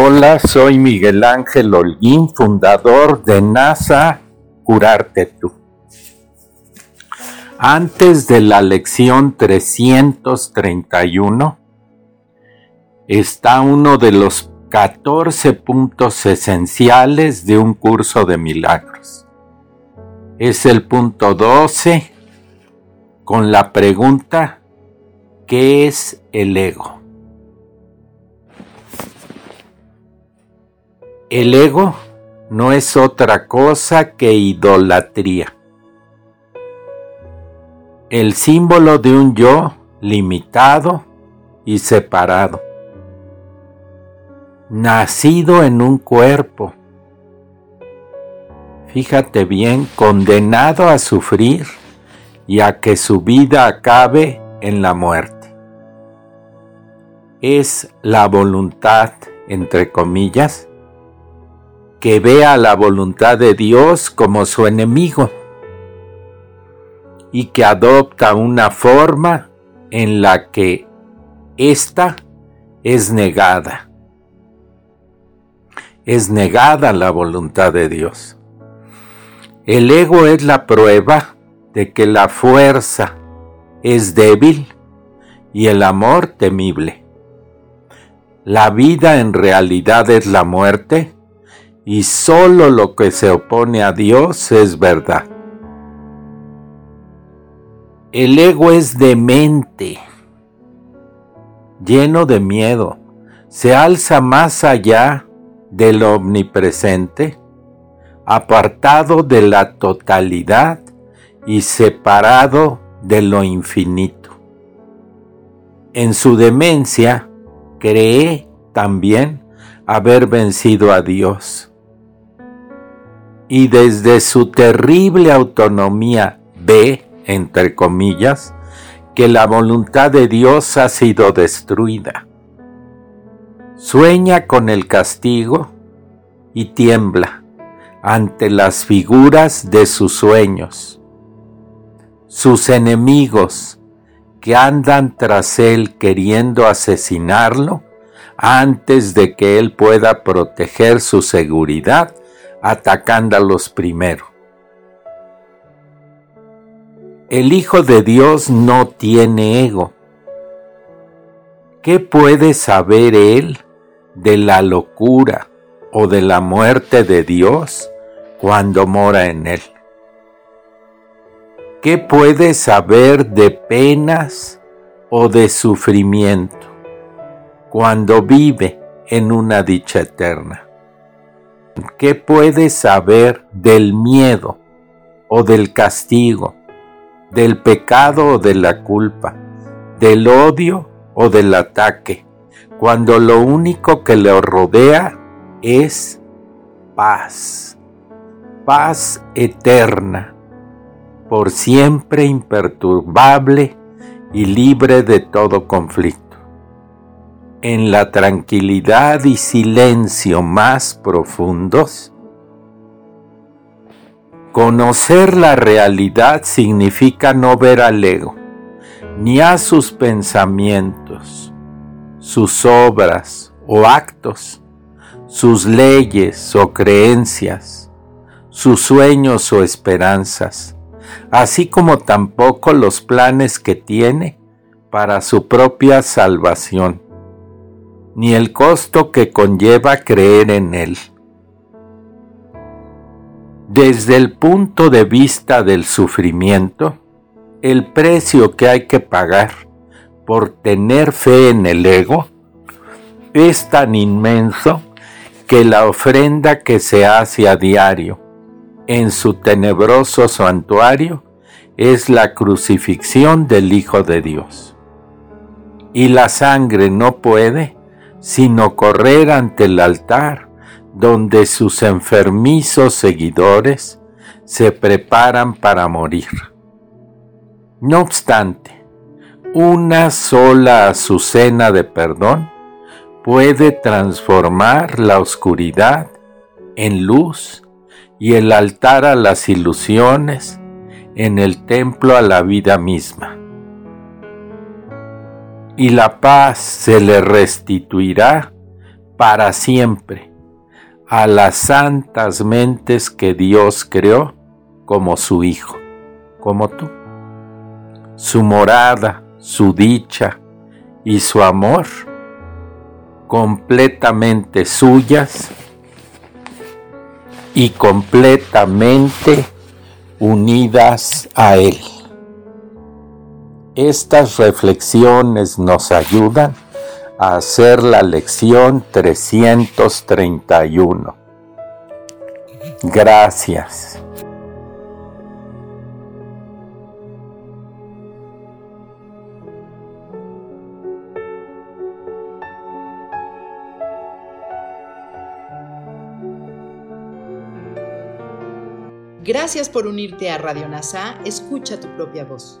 Hola, soy Miguel Ángel Holguín, fundador de NASA Curarte Tú. Antes de la lección 331 está uno de los 14 puntos esenciales de un curso de milagros. Es el punto 12 con la pregunta ¿qué es el ego? El ego no es otra cosa que idolatría. El símbolo de un yo limitado y separado. Nacido en un cuerpo. Fíjate bien, condenado a sufrir y a que su vida acabe en la muerte. Es la voluntad, entre comillas, que vea la voluntad de Dios como su enemigo y que adopta una forma en la que ésta es negada. Es negada la voluntad de Dios. El ego es la prueba de que la fuerza es débil y el amor temible. La vida en realidad es la muerte y solo lo que se opone a Dios es verdad. El ego es demente, lleno de miedo, se alza más allá del omnipresente, apartado de la totalidad y separado de lo infinito. En su demencia cree también haber vencido a Dios y desde su terrible autonomía ve, entre comillas, que la voluntad de Dios ha sido destruida. Sueña con el castigo y tiembla ante las figuras de sus sueños. Sus enemigos que andan tras él queriendo asesinarlo antes de que él pueda proteger su seguridad atacándolos primero. El Hijo de Dios no tiene ego. ¿Qué puede saber él de la locura o de la muerte de Dios cuando mora en él? ¿Qué puede saber de penas o de sufrimiento cuando vive en una dicha eterna? ¿Qué puedes saber del miedo o del castigo, del pecado o de la culpa, del odio o del ataque, cuando lo único que le rodea es paz, paz eterna, por siempre imperturbable y libre de todo conflicto? En la tranquilidad y silencio más profundos, conocer la realidad significa no ver al ego, ni a sus pensamientos, sus obras o actos, sus leyes o creencias, sus sueños o esperanzas, así como tampoco los planes que tiene para su propia salvación ni el costo que conlleva creer en Él. Desde el punto de vista del sufrimiento, el precio que hay que pagar por tener fe en el ego es tan inmenso que la ofrenda que se hace a diario en su tenebroso santuario es la crucifixión del Hijo de Dios. Y la sangre no puede sino correr ante el altar donde sus enfermizos seguidores se preparan para morir. No obstante, una sola azucena de perdón puede transformar la oscuridad en luz y el altar a las ilusiones en el templo a la vida misma. Y la paz se le restituirá para siempre a las santas mentes que Dios creó como su Hijo, como tú. Su morada, su dicha y su amor completamente suyas y completamente unidas a Él. Estas reflexiones nos ayudan a hacer la lección 331. Gracias. Gracias por unirte a Radio NASA. Escucha tu propia voz.